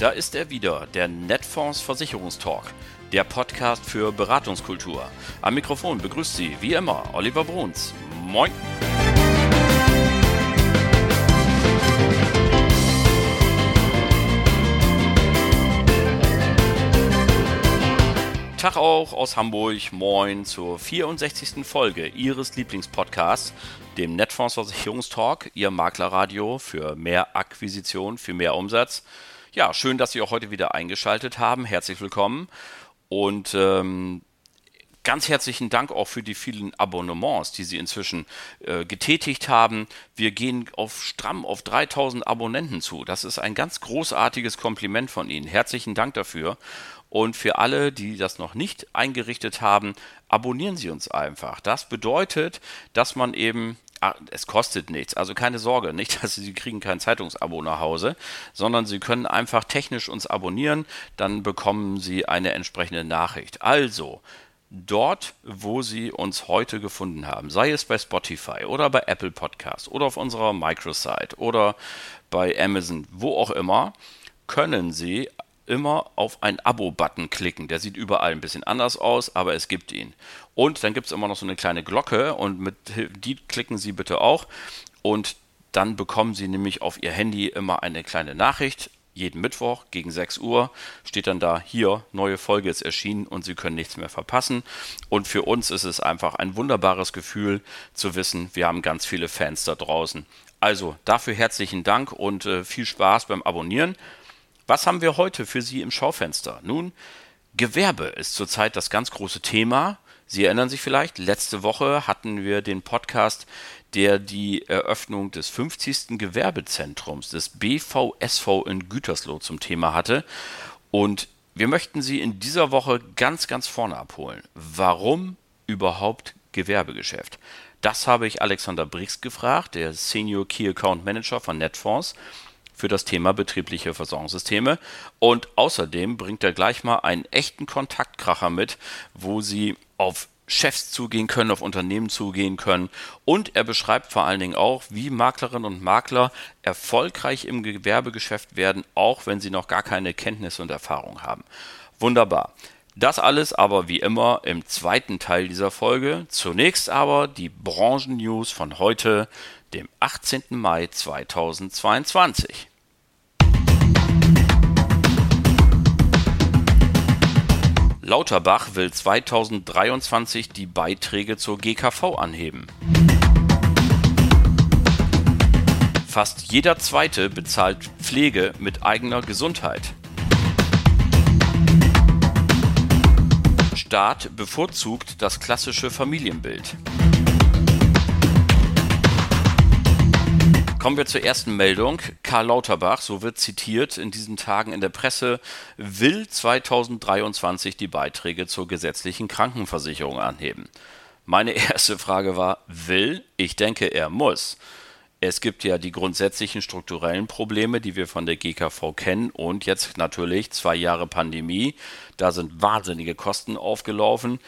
da ist er wieder, der Netfonds Versicherungstalk, der Podcast für Beratungskultur. Am Mikrofon begrüßt Sie wie immer Oliver Bruns. Moin! Tag auch aus Hamburg. Moin zur 64. Folge Ihres Lieblingspodcasts, dem Netfonds Versicherungstalk, Ihr Maklerradio für mehr Akquisition, für mehr Umsatz. Ja, schön, dass Sie auch heute wieder eingeschaltet haben. Herzlich willkommen. Und ähm, ganz herzlichen Dank auch für die vielen Abonnements, die Sie inzwischen äh, getätigt haben. Wir gehen auf stramm auf 3000 Abonnenten zu. Das ist ein ganz großartiges Kompliment von Ihnen. Herzlichen Dank dafür. Und für alle, die das noch nicht eingerichtet haben, abonnieren Sie uns einfach. Das bedeutet, dass man eben Ah, es kostet nichts. Also keine Sorge, nicht, dass Sie, Sie kriegen kein Zeitungsabo nach Hause, sondern Sie können einfach technisch uns abonnieren, dann bekommen Sie eine entsprechende Nachricht. Also, dort, wo Sie uns heute gefunden haben, sei es bei Spotify oder bei Apple Podcasts oder auf unserer Microsite oder bei Amazon, wo auch immer, können Sie immer auf einen Abo-Button klicken. Der sieht überall ein bisschen anders aus, aber es gibt ihn. Und dann gibt es immer noch so eine kleine Glocke und mit die klicken Sie bitte auch. Und dann bekommen Sie nämlich auf Ihr Handy immer eine kleine Nachricht. Jeden Mittwoch gegen 6 Uhr steht dann da, hier, neue Folge ist erschienen und Sie können nichts mehr verpassen. Und für uns ist es einfach ein wunderbares Gefühl zu wissen, wir haben ganz viele Fans da draußen. Also dafür herzlichen Dank und äh, viel Spaß beim Abonnieren. Was haben wir heute für Sie im Schaufenster? Nun, Gewerbe ist zurzeit das ganz große Thema. Sie erinnern sich vielleicht, letzte Woche hatten wir den Podcast, der die Eröffnung des 50. Gewerbezentrums des BVSV in Gütersloh zum Thema hatte. Und wir möchten Sie in dieser Woche ganz, ganz vorne abholen. Warum überhaupt Gewerbegeschäft? Das habe ich Alexander Brix gefragt, der Senior Key Account Manager von Netfonds für das Thema betriebliche Versorgungssysteme. Und außerdem bringt er gleich mal einen echten Kontaktkracher mit, wo Sie auf Chefs zugehen können, auf Unternehmen zugehen können. Und er beschreibt vor allen Dingen auch, wie Maklerinnen und Makler erfolgreich im Gewerbegeschäft werden, auch wenn sie noch gar keine Kenntnisse und Erfahrung haben. Wunderbar. Das alles aber wie immer im zweiten Teil dieser Folge. Zunächst aber die Branchen-News von heute, dem 18. Mai 2022. Lauterbach will 2023 die Beiträge zur GKV anheben. Fast jeder Zweite bezahlt Pflege mit eigener Gesundheit. Staat bevorzugt das klassische Familienbild. Kommen wir zur ersten Meldung. Karl Lauterbach, so wird zitiert in diesen Tagen in der Presse, will 2023 die Beiträge zur gesetzlichen Krankenversicherung anheben. Meine erste Frage war, will? Ich denke, er muss. Es gibt ja die grundsätzlichen strukturellen Probleme, die wir von der GKV kennen und jetzt natürlich zwei Jahre Pandemie. Da sind wahnsinnige Kosten aufgelaufen.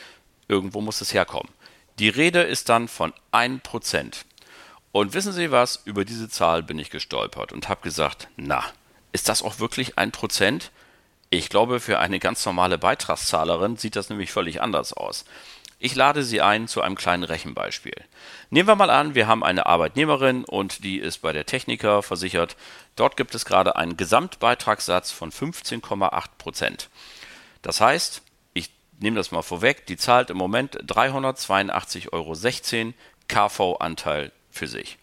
Irgendwo muss es herkommen. Die Rede ist dann von 1%. Und wissen Sie was? Über diese Zahl bin ich gestolpert und habe gesagt, na, ist das auch wirklich ein Prozent? Ich glaube, für eine ganz normale Beitragszahlerin sieht das nämlich völlig anders aus. Ich lade Sie ein zu einem kleinen Rechenbeispiel. Nehmen wir mal an, wir haben eine Arbeitnehmerin und die ist bei der Techniker versichert. Dort gibt es gerade einen Gesamtbeitragssatz von 15,8 Prozent. Das heißt, ich nehme das mal vorweg, die zahlt im Moment 382,16 Euro KV-Anteil für sich.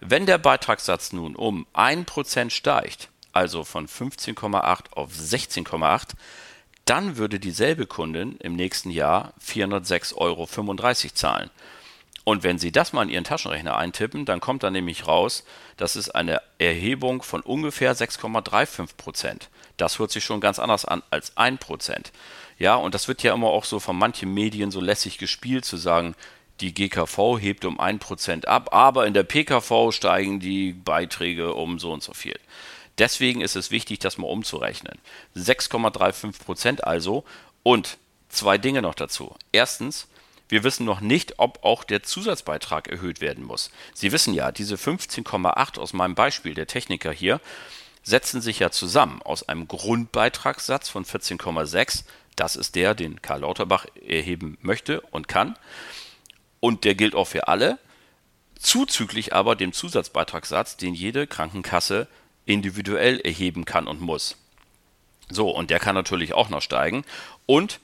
Wenn der Beitragssatz nun um 1% steigt, also von 15,8 auf 16,8, dann würde dieselbe Kundin im nächsten Jahr 406,35 Euro zahlen. Und wenn Sie das mal in Ihren Taschenrechner eintippen, dann kommt da nämlich raus, das ist eine Erhebung von ungefähr 6,35 Prozent. Das hört sich schon ganz anders an als 1 Prozent. Ja, und das wird ja immer auch so von manchen Medien so lässig gespielt, zu sagen, die GKV hebt um 1% ab, aber in der PKV steigen die Beiträge um so und so viel. Deswegen ist es wichtig, das mal umzurechnen. 6,35% also und zwei Dinge noch dazu. Erstens, wir wissen noch nicht, ob auch der Zusatzbeitrag erhöht werden muss. Sie wissen ja, diese 15,8 aus meinem Beispiel, der Techniker hier, setzen sich ja zusammen aus einem Grundbeitragssatz von 14,6. Das ist der, den Karl Lauterbach erheben möchte und kann. Und der gilt auch für alle. Zuzüglich aber dem Zusatzbeitragssatz, den jede Krankenkasse individuell erheben kann und muss. So, und der kann natürlich auch noch steigen. Und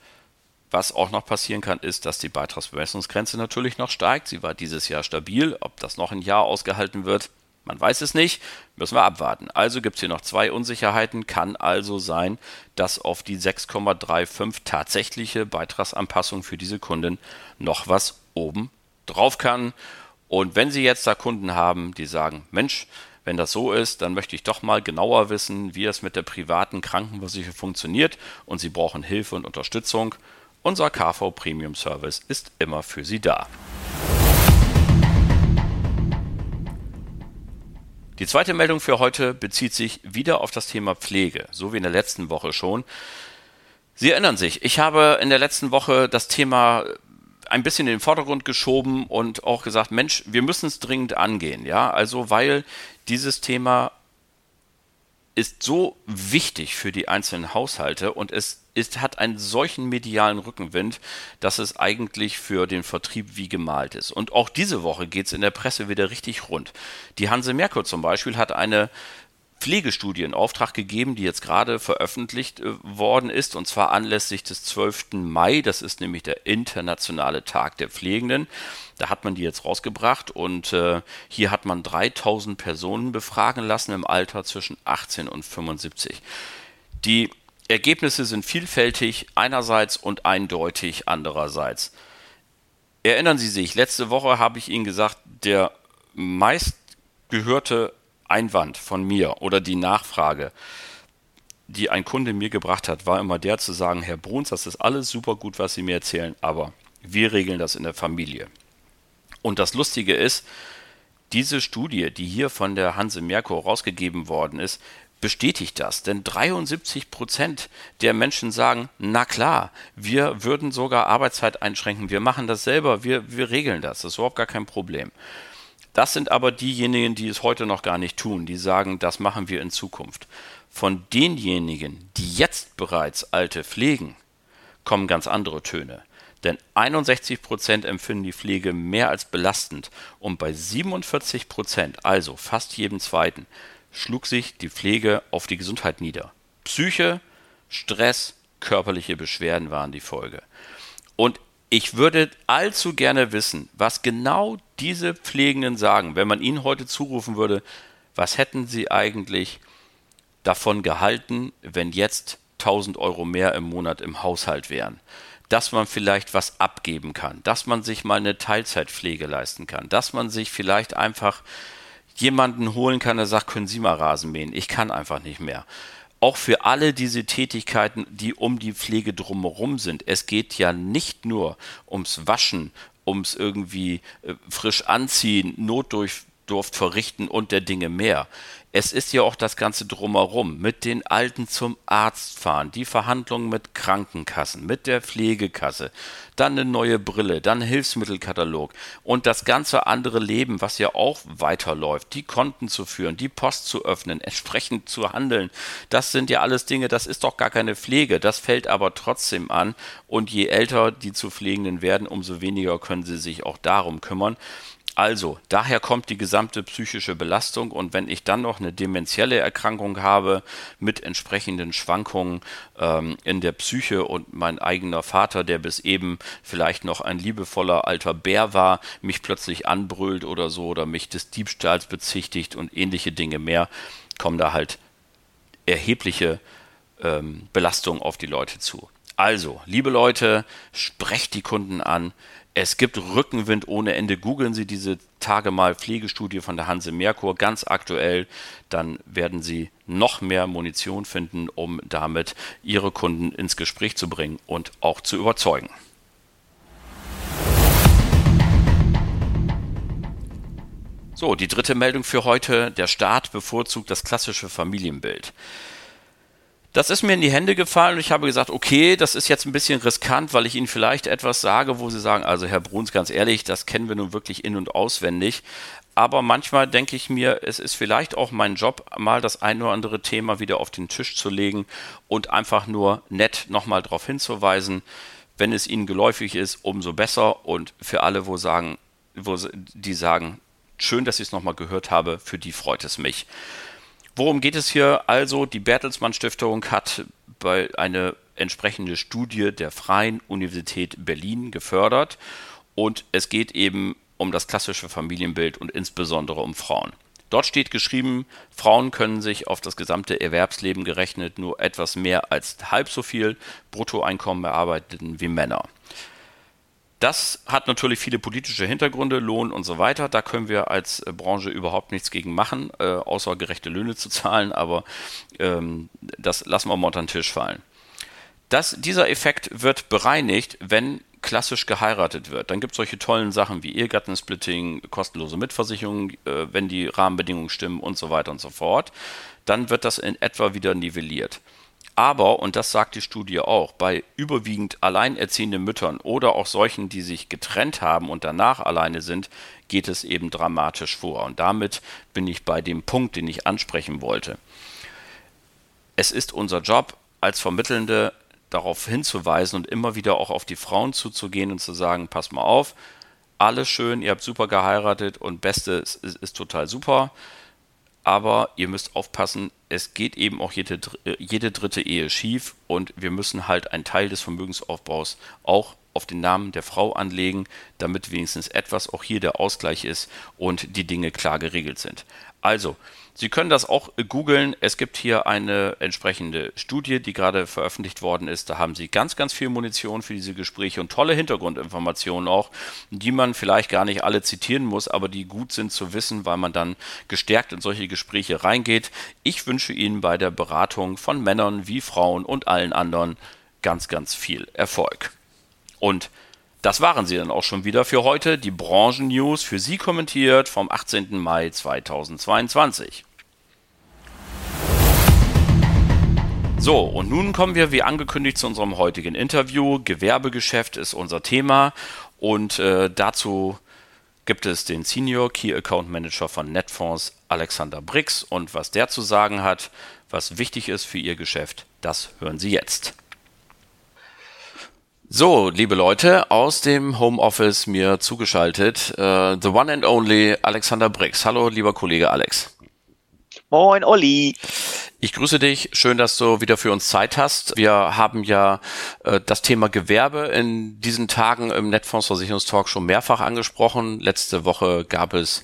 was auch noch passieren kann, ist, dass die Beitragsbemessungsgrenze natürlich noch steigt. Sie war dieses Jahr stabil. Ob das noch ein Jahr ausgehalten wird, man weiß es nicht, müssen wir abwarten. Also gibt es hier noch zwei Unsicherheiten. Kann also sein, dass auf die 6,35 tatsächliche Beitragsanpassung für diese Kunden noch was oben drauf kann. Und wenn Sie jetzt da Kunden haben, die sagen, Mensch, wenn das so ist, dann möchte ich doch mal genauer wissen, wie es mit der privaten Krankenversicherung funktioniert und Sie brauchen Hilfe und Unterstützung. Unser KV Premium Service ist immer für Sie da. Die zweite Meldung für heute bezieht sich wieder auf das Thema Pflege, so wie in der letzten Woche schon. Sie erinnern sich, ich habe in der letzten Woche das Thema ein bisschen in den Vordergrund geschoben und auch gesagt, Mensch, wir müssen es dringend angehen, ja, also weil dieses Thema ist so wichtig für die einzelnen Haushalte und es ist, hat einen solchen medialen Rückenwind, dass es eigentlich für den Vertrieb wie gemalt ist. Und auch diese Woche geht es in der Presse wieder richtig rund. Die Hanse Merkur zum Beispiel hat eine Pflegestudie in Auftrag gegeben, die jetzt gerade veröffentlicht äh, worden ist, und zwar anlässlich des 12. Mai. Das ist nämlich der internationale Tag der Pflegenden. Da hat man die jetzt rausgebracht und äh, hier hat man 3000 Personen befragen lassen im Alter zwischen 18 und 75. Die Ergebnisse sind vielfältig einerseits und eindeutig andererseits. Erinnern Sie sich, letzte Woche habe ich Ihnen gesagt, der meistgehörte Einwand von mir oder die Nachfrage, die ein Kunde mir gebracht hat, war immer der zu sagen, Herr Bruns, das ist alles super gut, was Sie mir erzählen, aber wir regeln das in der Familie. Und das Lustige ist, diese Studie, die hier von der Hanse Merkur rausgegeben worden ist, bestätigt das. Denn 73 Prozent der Menschen sagen, na klar, wir würden sogar Arbeitszeit einschränken, wir machen das selber, wir, wir regeln das, das ist überhaupt gar kein Problem. Das sind aber diejenigen, die es heute noch gar nicht tun, die sagen, das machen wir in Zukunft. Von denjenigen, die jetzt bereits Alte pflegen, kommen ganz andere Töne. Denn 61 Prozent empfinden die Pflege mehr als belastend und bei 47 Prozent, also fast jedem zweiten, schlug sich die Pflege auf die Gesundheit nieder. Psyche, Stress, körperliche Beschwerden waren die Folge. Und ich würde allzu gerne wissen, was genau diese Pflegenden sagen, wenn man ihnen heute zurufen würde, was hätten sie eigentlich davon gehalten, wenn jetzt 1000 Euro mehr im Monat im Haushalt wären? Dass man vielleicht was abgeben kann, dass man sich mal eine Teilzeitpflege leisten kann, dass man sich vielleicht einfach jemanden holen kann, der sagt, können Sie mal Rasen mähen? Ich kann einfach nicht mehr. Auch für alle diese Tätigkeiten, die um die Pflege drumherum sind. Es geht ja nicht nur ums Waschen, ums irgendwie äh, frisch anziehen, Notdurft verrichten und der Dinge mehr es ist ja auch das Ganze drumherum, mit den Alten zum Arzt fahren, die Verhandlungen mit Krankenkassen, mit der Pflegekasse, dann eine neue Brille, dann Hilfsmittelkatalog und das ganze andere Leben, was ja auch weiterläuft, die Konten zu führen, die Post zu öffnen, entsprechend zu handeln, das sind ja alles Dinge, das ist doch gar keine Pflege, das fällt aber trotzdem an und je älter die zu Pflegenden werden, umso weniger können sie sich auch darum kümmern. Also, daher kommt die gesamte psychische Belastung und wenn ich dann noch eine dementielle Erkrankung habe mit entsprechenden Schwankungen ähm, in der Psyche und mein eigener Vater, der bis eben vielleicht noch ein liebevoller alter Bär war, mich plötzlich anbrüllt oder so oder mich des Diebstahls bezichtigt und ähnliche Dinge mehr, kommen da halt erhebliche ähm, Belastungen auf die Leute zu. Also, liebe Leute, sprecht die Kunden an, es gibt Rückenwind ohne Ende. Googeln Sie diese Tage mal Pflegestudie von der Hanse Merkur ganz aktuell. Dann werden Sie noch mehr Munition finden, um damit Ihre Kunden ins Gespräch zu bringen und auch zu überzeugen. So, die dritte Meldung für heute. Der Staat bevorzugt das klassische Familienbild. Das ist mir in die Hände gefallen und ich habe gesagt, okay, das ist jetzt ein bisschen riskant, weil ich Ihnen vielleicht etwas sage, wo Sie sagen, also Herr Bruns, ganz ehrlich, das kennen wir nun wirklich in- und auswendig. aber manchmal denke ich mir, es ist vielleicht auch mein Job, mal das ein oder andere Thema wieder auf den Tisch zu legen und einfach nur nett nochmal darauf hinzuweisen. Wenn es Ihnen geläufig ist, umso besser. Und für alle, wo sagen, wo die sagen, schön, dass ich es nochmal gehört habe, für die freut es mich. Worum geht es hier also? Die Bertelsmann Stiftung hat bei eine entsprechende Studie der Freien Universität Berlin gefördert und es geht eben um das klassische Familienbild und insbesondere um Frauen. Dort steht geschrieben, Frauen können sich auf das gesamte Erwerbsleben gerechnet nur etwas mehr als halb so viel Bruttoeinkommen erarbeiten wie Männer. Das hat natürlich viele politische Hintergründe, Lohn und so weiter. Da können wir als Branche überhaupt nichts gegen machen, äh, außer gerechte Löhne zu zahlen, aber ähm, das lassen wir mal unter den Tisch fallen. Das, dieser Effekt wird bereinigt, wenn klassisch geheiratet wird. Dann gibt es solche tollen Sachen wie Ehegattensplitting, kostenlose Mitversicherung, äh, wenn die Rahmenbedingungen stimmen und so weiter und so fort. Dann wird das in etwa wieder nivelliert. Aber, und das sagt die Studie auch, bei überwiegend alleinerziehenden Müttern oder auch solchen, die sich getrennt haben und danach alleine sind, geht es eben dramatisch vor. Und damit bin ich bei dem Punkt, den ich ansprechen wollte. Es ist unser Job als Vermittelnde darauf hinzuweisen und immer wieder auch auf die Frauen zuzugehen und zu sagen, pass mal auf, alles schön, ihr habt super geheiratet und Beste ist, ist, ist total super, aber ihr müsst aufpassen, es geht eben auch jede, jede dritte Ehe schief und wir müssen halt einen Teil des Vermögensaufbaus auch auf den Namen der Frau anlegen, damit wenigstens etwas auch hier der Ausgleich ist und die Dinge klar geregelt sind. Also, Sie können das auch googeln. Es gibt hier eine entsprechende Studie, die gerade veröffentlicht worden ist. Da haben Sie ganz, ganz viel Munition für diese Gespräche und tolle Hintergrundinformationen auch, die man vielleicht gar nicht alle zitieren muss, aber die gut sind zu wissen, weil man dann gestärkt in solche Gespräche reingeht. Ich wünsche Ihnen bei der Beratung von Männern wie Frauen und allen anderen ganz, ganz viel Erfolg. Und das waren sie dann auch schon wieder für heute. Die Branchen-News für Sie kommentiert vom 18. Mai 2022. So, und nun kommen wir wie angekündigt zu unserem heutigen Interview. Gewerbegeschäft ist unser Thema und äh, dazu gibt es den Senior Key Account Manager von Netfonds, Alexander Brix. Und was der zu sagen hat, was wichtig ist für Ihr Geschäft, das hören Sie jetzt. So, liebe Leute, aus dem Homeoffice mir zugeschaltet, uh, the one and only Alexander Brix. Hallo, lieber Kollege Alex. Moin, Olli. Ich grüße dich. Schön, dass du wieder für uns Zeit hast. Wir haben ja äh, das Thema Gewerbe in diesen Tagen im Netfondsversicherungstalk schon mehrfach angesprochen. Letzte Woche gab es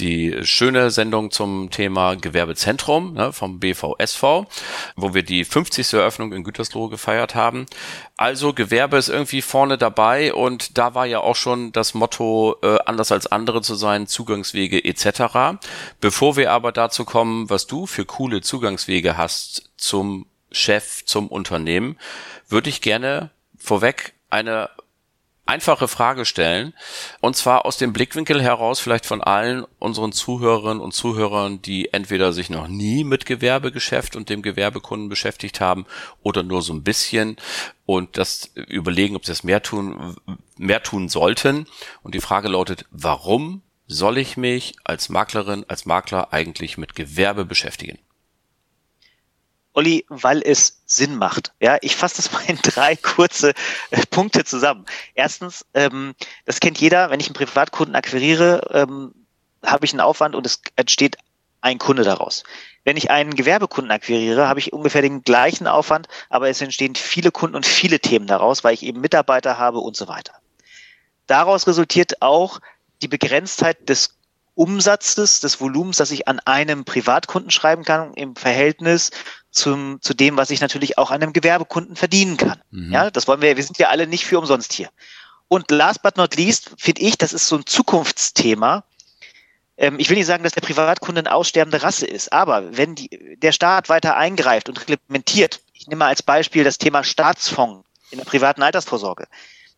die schöne Sendung zum Thema Gewerbezentrum ne, vom BVSV, wo wir die 50. Eröffnung in Gütersloh gefeiert haben. Also Gewerbe ist irgendwie vorne dabei und da war ja auch schon das Motto, äh, anders als andere zu sein, Zugangswege etc. Bevor wir aber dazu kommen, was du für coole Zugangswege hast zum Chef, zum Unternehmen, würde ich gerne vorweg eine einfache Frage stellen. Und zwar aus dem Blickwinkel heraus vielleicht von allen unseren Zuhörerinnen und Zuhörern, die entweder sich noch nie mit Gewerbegeschäft und dem Gewerbekunden beschäftigt haben oder nur so ein bisschen und das überlegen, ob sie das mehr tun, mehr tun sollten. Und die Frage lautet, warum soll ich mich als Maklerin, als Makler eigentlich mit Gewerbe beschäftigen? Olli, weil es Sinn macht. Ja, ich fasse das mal in drei kurze äh, Punkte zusammen. Erstens, ähm, das kennt jeder, wenn ich einen Privatkunden akquiriere, ähm, habe ich einen Aufwand und es entsteht ein Kunde daraus. Wenn ich einen Gewerbekunden akquiriere, habe ich ungefähr den gleichen Aufwand, aber es entstehen viele Kunden und viele Themen daraus, weil ich eben Mitarbeiter habe und so weiter. Daraus resultiert auch die Begrenztheit des Umsatzes, des Volumens, das ich an einem Privatkunden schreiben kann, im Verhältnis zum, zu dem, was ich natürlich auch an einem Gewerbekunden verdienen kann. Mhm. Ja, das wollen wir, wir sind ja alle nicht für umsonst hier. Und last but not least finde ich, das ist so ein Zukunftsthema. Ähm, ich will nicht sagen, dass der Privatkunde eine aussterbende Rasse ist, aber wenn die, der Staat weiter eingreift und reglementiert, ich nehme mal als Beispiel das Thema Staatsfonds in der privaten Altersvorsorge,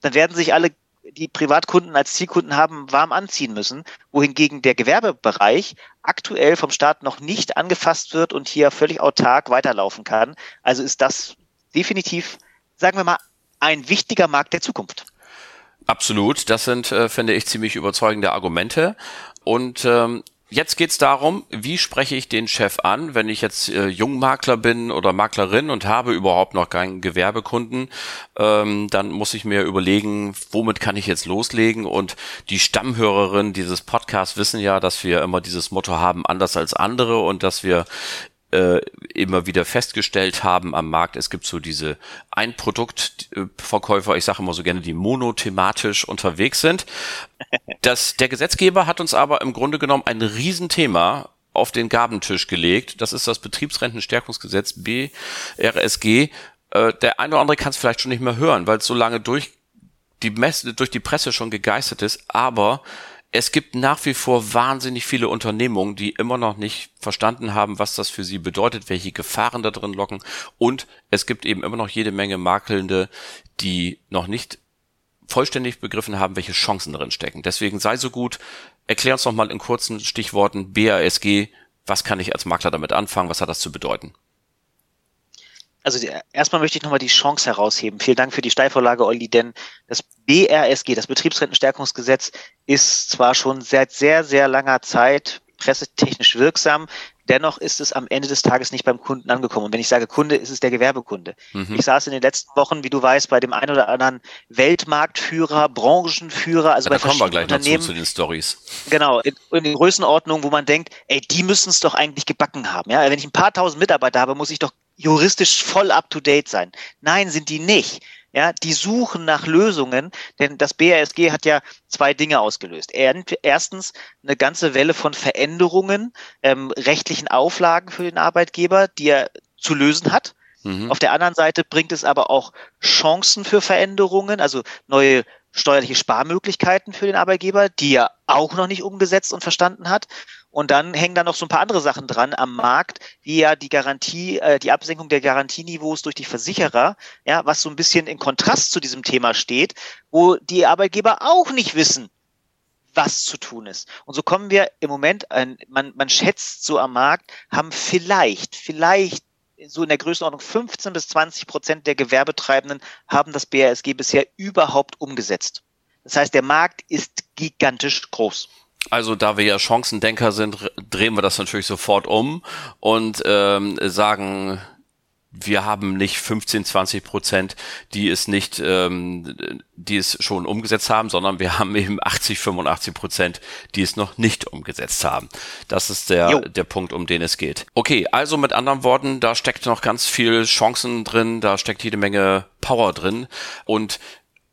dann werden sich alle die Privatkunden als Zielkunden haben, warm anziehen müssen, wohingegen der Gewerbebereich aktuell vom Staat noch nicht angefasst wird und hier völlig autark weiterlaufen kann. Also ist das definitiv, sagen wir mal, ein wichtiger Markt der Zukunft. Absolut, das sind, äh, finde ich, ziemlich überzeugende Argumente. und ähm, Jetzt geht's darum, wie spreche ich den Chef an, wenn ich jetzt äh, Jungmakler bin oder Maklerin und habe überhaupt noch keinen Gewerbekunden, ähm, dann muss ich mir überlegen, womit kann ich jetzt loslegen? Und die Stammhörerinnen dieses Podcasts wissen ja, dass wir immer dieses Motto haben, anders als andere und dass wir äh, immer wieder festgestellt haben am Markt, es gibt so diese Einproduktverkäufer, ich sage immer so gerne, die monothematisch unterwegs sind. Das, der Gesetzgeber hat uns aber im Grunde genommen ein Riesenthema auf den Gabentisch gelegt. Das ist das Betriebsrentenstärkungsgesetz BRSG. Äh, der eine oder andere kann es vielleicht schon nicht mehr hören, weil es so lange durch die, Messe, durch die Presse schon gegeistert ist. Aber es gibt nach wie vor wahnsinnig viele Unternehmungen, die immer noch nicht verstanden haben, was das für sie bedeutet, welche Gefahren da drin locken. Und es gibt eben immer noch jede Menge Makelnde, die noch nicht vollständig begriffen haben, welche Chancen darin stecken. Deswegen sei so gut, erklär uns noch mal in kurzen Stichworten BASG, was kann ich als Makler damit anfangen, was hat das zu bedeuten? Also die, erstmal möchte ich nochmal die Chance herausheben. Vielen Dank für die Steilvorlage, Olli, denn das BRSG, das Betriebsrentenstärkungsgesetz, ist zwar schon seit sehr, sehr langer Zeit pressetechnisch wirksam, dennoch ist es am Ende des Tages nicht beim Kunden angekommen. Und wenn ich sage Kunde, ist es der Gewerbekunde. Mhm. Ich saß in den letzten Wochen, wie du weißt, bei dem einen oder anderen Weltmarktführer, Branchenführer, also ja, bei da kommen wir gleich Unternehmen. zu den Stories. Genau, in, in den Größenordnungen, wo man denkt, ey, die müssen es doch eigentlich gebacken haben. Ja, wenn ich ein paar tausend Mitarbeiter habe, muss ich doch juristisch voll up to date sein. Nein, sind die nicht. Ja, die suchen nach Lösungen, denn das BASG hat ja zwei Dinge ausgelöst. Erstens eine ganze Welle von Veränderungen, ähm, rechtlichen Auflagen für den Arbeitgeber, die er zu lösen hat. Mhm. Auf der anderen Seite bringt es aber auch Chancen für Veränderungen, also neue steuerliche Sparmöglichkeiten für den Arbeitgeber, die er auch noch nicht umgesetzt und verstanden hat. Und dann hängen da noch so ein paar andere Sachen dran am Markt, wie ja die Garantie, äh, die Absenkung der Garantieniveaus durch die Versicherer, ja, was so ein bisschen in Kontrast zu diesem Thema steht, wo die Arbeitgeber auch nicht wissen, was zu tun ist. Und so kommen wir im Moment, ein, man, man schätzt so am Markt, haben vielleicht, vielleicht so in der Größenordnung 15 bis 20 Prozent der Gewerbetreibenden haben das BASG bisher überhaupt umgesetzt. Das heißt, der Markt ist gigantisch groß. Also da wir ja Chancendenker sind, drehen wir das natürlich sofort um und ähm, sagen, wir haben nicht 15, 20 Prozent, die es nicht, ähm, die es schon umgesetzt haben, sondern wir haben eben 80, 85 Prozent, die es noch nicht umgesetzt haben. Das ist der, der Punkt, um den es geht. Okay, also mit anderen Worten, da steckt noch ganz viel Chancen drin, da steckt jede Menge Power drin und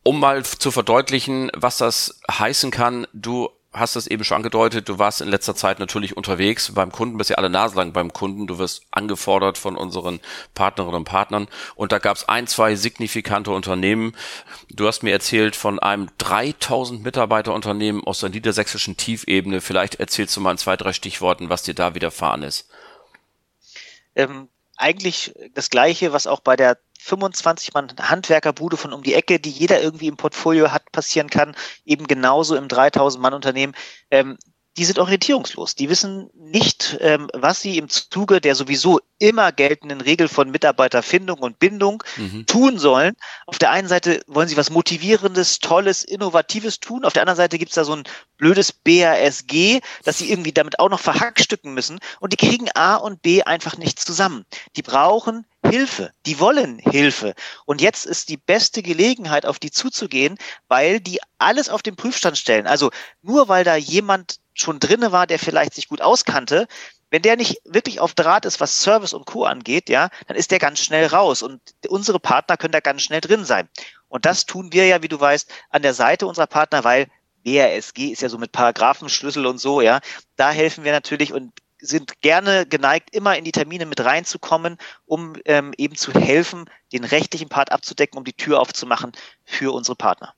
um mal zu verdeutlichen, was das heißen kann, du hast es eben schon angedeutet, du warst in letzter Zeit natürlich unterwegs beim Kunden, bist ja alle Nase lang beim Kunden, du wirst angefordert von unseren Partnerinnen und Partnern und da gab es ein, zwei signifikante Unternehmen. Du hast mir erzählt von einem 3000 Mitarbeiter Unternehmen aus der niedersächsischen Tiefebene. Vielleicht erzählst du mal in zwei, drei Stichworten, was dir da widerfahren ist. Ähm, eigentlich das Gleiche, was auch bei der 25 Mann Handwerkerbude von um die Ecke, die jeder irgendwie im Portfolio hat, passieren kann, eben genauso im 3000 Mann Unternehmen. Ähm, die sind orientierungslos. Die wissen nicht, ähm, was sie im Zuge der sowieso immer geltenden Regel von Mitarbeiterfindung und Bindung mhm. tun sollen. Auf der einen Seite wollen sie was Motivierendes, Tolles, Innovatives tun. Auf der anderen Seite gibt's da so ein blödes BASG, dass sie irgendwie damit auch noch verhackstücken müssen. Und die kriegen A und B einfach nicht zusammen. Die brauchen Hilfe. Die wollen Hilfe. Und jetzt ist die beste Gelegenheit, auf die zuzugehen, weil die alles auf den Prüfstand stellen. Also nur weil da jemand schon drinne war, der vielleicht sich gut auskannte, wenn der nicht wirklich auf Draht ist, was Service und Co. angeht, ja, dann ist der ganz schnell raus und unsere Partner können da ganz schnell drin sein. Und das tun wir ja, wie du weißt, an der Seite unserer Partner, weil BRSG ist ja so mit Paragraphenschlüssel und so, ja. Da helfen wir natürlich und sind gerne geneigt, immer in die Termine mit reinzukommen, um ähm, eben zu helfen, den rechtlichen Part abzudecken, um die Tür aufzumachen für unsere Partner.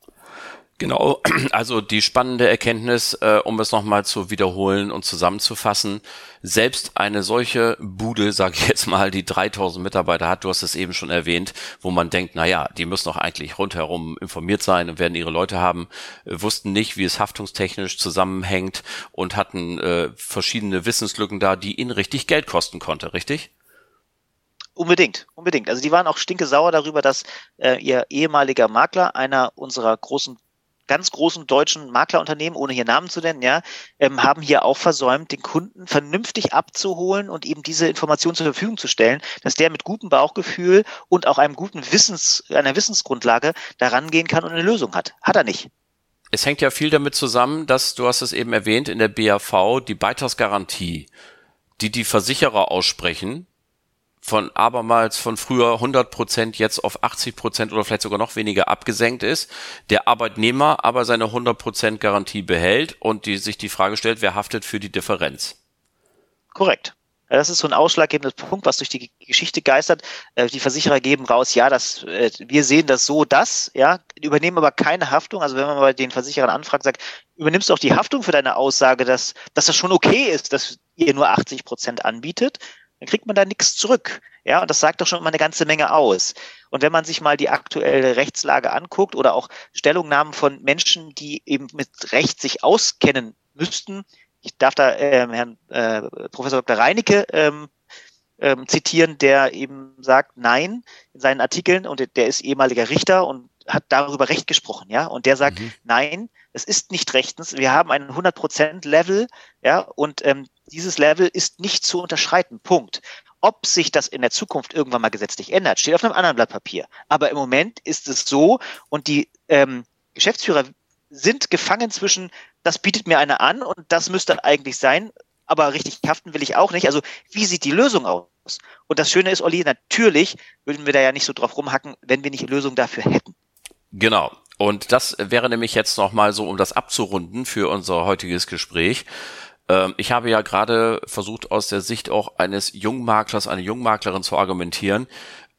Genau, also die spannende Erkenntnis, äh, um es nochmal zu wiederholen und zusammenzufassen, selbst eine solche Bude, sage ich jetzt mal, die 3000 Mitarbeiter hat, du hast es eben schon erwähnt, wo man denkt, na ja, die müssen doch eigentlich rundherum informiert sein und werden ihre Leute haben, äh, wussten nicht, wie es haftungstechnisch zusammenhängt und hatten äh, verschiedene Wissenslücken da, die ihnen richtig Geld kosten konnte, richtig? Unbedingt, unbedingt. Also die waren auch stinke sauer darüber, dass äh, ihr ehemaliger Makler einer unserer großen ganz großen deutschen Maklerunternehmen, ohne hier Namen zu nennen, ja, ähm, haben hier auch versäumt, den Kunden vernünftig abzuholen und eben diese Information zur Verfügung zu stellen, dass der mit gutem Bauchgefühl und auch einem guten Wissens, einer Wissensgrundlage daran gehen kann und eine Lösung hat. Hat er nicht. Es hängt ja viel damit zusammen, dass, du hast es eben erwähnt, in der BAV die Beitragsgarantie, die die Versicherer aussprechen, von abermals von früher 100 Prozent jetzt auf 80 Prozent oder vielleicht sogar noch weniger abgesenkt ist, der Arbeitnehmer aber seine 100 Prozent Garantie behält und die, sich die Frage stellt, wer haftet für die Differenz? Korrekt. Das ist so ein ausschlaggebender Punkt, was durch die Geschichte geistert. Äh, die Versicherer geben raus, ja, das, äh, wir sehen das so, das, ja, übernehmen aber keine Haftung. Also wenn man bei den Versicherern anfragt, sagt, übernimmst du auch die Haftung für deine Aussage, dass, dass das schon okay ist, dass ihr nur 80 Prozent anbietet, dann kriegt man da nichts zurück. Ja, und das sagt doch schon mal eine ganze Menge aus. Und wenn man sich mal die aktuelle Rechtslage anguckt oder auch Stellungnahmen von Menschen, die eben mit Recht sich auskennen müssten, ich darf da äh, Herrn äh, Professor Dr. Reinecke ähm, ähm, zitieren, der eben sagt, nein, in seinen Artikeln, und der ist ehemaliger Richter und hat darüber Recht gesprochen, ja, und der sagt, mhm. nein, es ist nicht rechtens, wir haben einen 100% Level, ja, und ähm, dieses Level ist nicht zu unterschreiten, Punkt. Ob sich das in der Zukunft irgendwann mal gesetzlich ändert, steht auf einem anderen Blatt Papier. Aber im Moment ist es so und die ähm, Geschäftsführer sind gefangen zwischen, das bietet mir einer an und das müsste eigentlich sein, aber richtig haften will ich auch nicht. Also wie sieht die Lösung aus? Und das Schöne ist, Olli, natürlich würden wir da ja nicht so drauf rumhacken, wenn wir nicht eine Lösung dafür hätten. Genau. Und das wäre nämlich jetzt nochmal so, um das abzurunden für unser heutiges Gespräch. Ähm, ich habe ja gerade versucht, aus der Sicht auch eines Jungmaklers, eine Jungmaklerin zu argumentieren.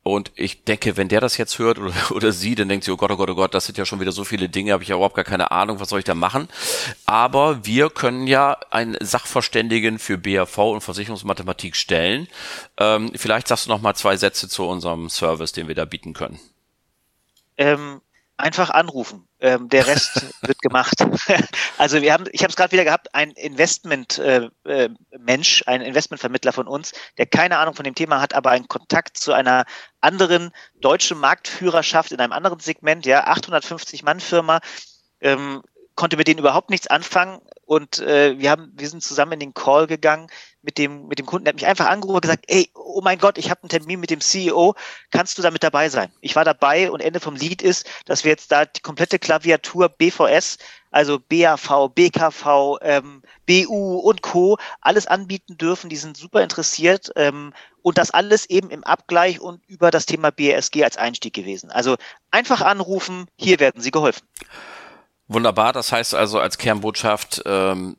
Und ich denke, wenn der das jetzt hört oder, oder sie, dann denkt sie, oh Gott, oh Gott, oh Gott, das sind ja schon wieder so viele Dinge, habe ich ja überhaupt gar keine Ahnung, was soll ich da machen. Aber wir können ja einen Sachverständigen für BAV und Versicherungsmathematik stellen. Ähm, vielleicht sagst du noch mal zwei Sätze zu unserem Service, den wir da bieten können. Ähm, einfach anrufen. Ähm, der Rest wird gemacht. also wir haben, ich habe es gerade wieder gehabt, ein Investment äh, äh, ein Investmentvermittler von uns, der keine Ahnung von dem Thema hat, aber einen Kontakt zu einer anderen deutschen Marktführerschaft in einem anderen Segment, ja, 850 Mann Firma, ähm, konnte mit denen überhaupt nichts anfangen und äh, wir haben, wir sind zusammen in den Call gegangen mit dem, mit dem Kunden, der hat mich einfach angerufen und gesagt, ey, oh mein Gott, ich habe einen Termin mit dem CEO, kannst du da mit dabei sein? Ich war dabei und Ende vom Lied ist, dass wir jetzt da die komplette Klaviatur BVS, also BAV, BKV, ähm, BU und Co. alles anbieten dürfen. Die sind super interessiert ähm, und das alles eben im Abgleich und über das Thema BSG als Einstieg gewesen. Also einfach anrufen, hier werden Sie geholfen. Wunderbar, das heißt also als Kernbotschaft, ähm,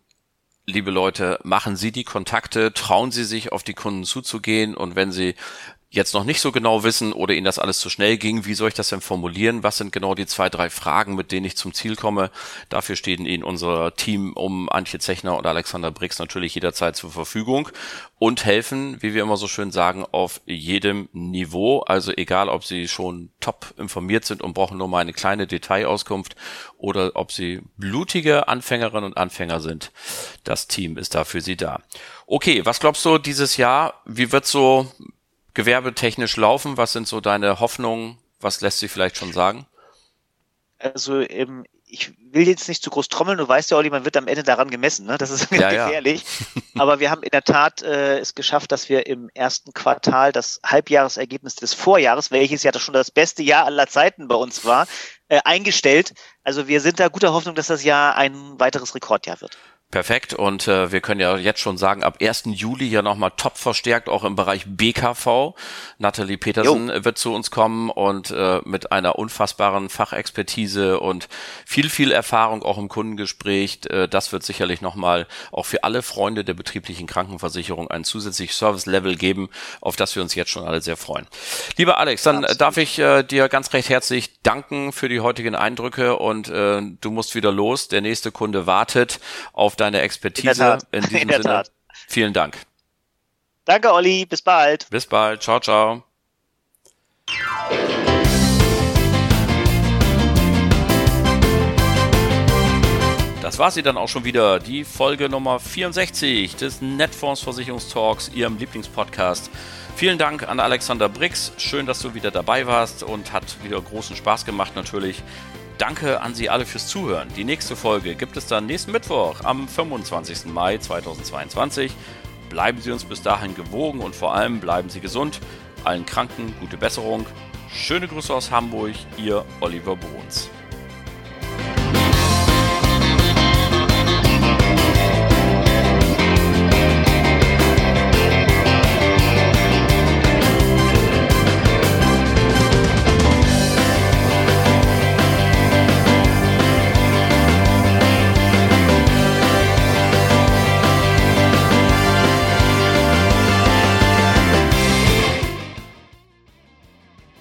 liebe Leute, machen Sie die Kontakte, trauen Sie sich auf die Kunden zuzugehen und wenn Sie jetzt noch nicht so genau wissen oder Ihnen das alles zu schnell ging, wie soll ich das denn formulieren? Was sind genau die zwei, drei Fragen, mit denen ich zum Ziel komme? Dafür stehen Ihnen unser Team um Antje Zechner und Alexander Brix natürlich jederzeit zur Verfügung und helfen, wie wir immer so schön sagen, auf jedem Niveau. Also egal, ob Sie schon top informiert sind und brauchen nur mal eine kleine Detailauskunft oder ob Sie blutige Anfängerinnen und Anfänger sind. Das Team ist da für Sie da. Okay, was glaubst du dieses Jahr? Wie wird so gewerbetechnisch laufen? Was sind so deine Hoffnungen? Was lässt sich vielleicht schon sagen? Also ähm, ich will jetzt nicht zu groß trommeln, du weißt ja, Olli, man wird am Ende daran gemessen, ne? Das ist ja, gefährlich. Ja. Aber wir haben in der Tat äh, es geschafft, dass wir im ersten Quartal das Halbjahresergebnis des Vorjahres, welches ja schon das beste Jahr aller Zeiten bei uns war, äh, eingestellt. Also wir sind da guter Hoffnung, dass das Jahr ein weiteres Rekordjahr wird. Perfekt. Und äh, wir können ja jetzt schon sagen, ab 1. Juli ja nochmal top verstärkt, auch im Bereich BKV. Nathalie Petersen jo. wird zu uns kommen und äh, mit einer unfassbaren Fachexpertise und viel, viel Erfahrung auch im Kundengespräch. Äh, das wird sicherlich nochmal auch für alle Freunde der betrieblichen Krankenversicherung ein zusätzliches Service-Level geben, auf das wir uns jetzt schon alle sehr freuen. Lieber Alex, dann Absolut. darf ich äh, dir ganz recht herzlich danken für die heutigen Eindrücke und äh, du musst wieder los. Der nächste Kunde wartet auf deine Expertise. In, in diesem in Sinne, Tat. vielen Dank. Danke, Olli. Bis bald. Bis bald. Ciao, ciao. Das war sie dann auch schon wieder, die Folge Nummer 64 des Netfonds Versicherungstalks, Ihrem Lieblingspodcast. Vielen Dank an Alexander Brix. Schön, dass du wieder dabei warst und hat wieder großen Spaß gemacht natürlich. Danke an Sie alle fürs Zuhören. Die nächste Folge gibt es dann nächsten Mittwoch am 25. Mai 2022. Bleiben Sie uns bis dahin gewogen und vor allem bleiben Sie gesund. Allen Kranken gute Besserung. Schöne Grüße aus Hamburg, Ihr Oliver Bruns.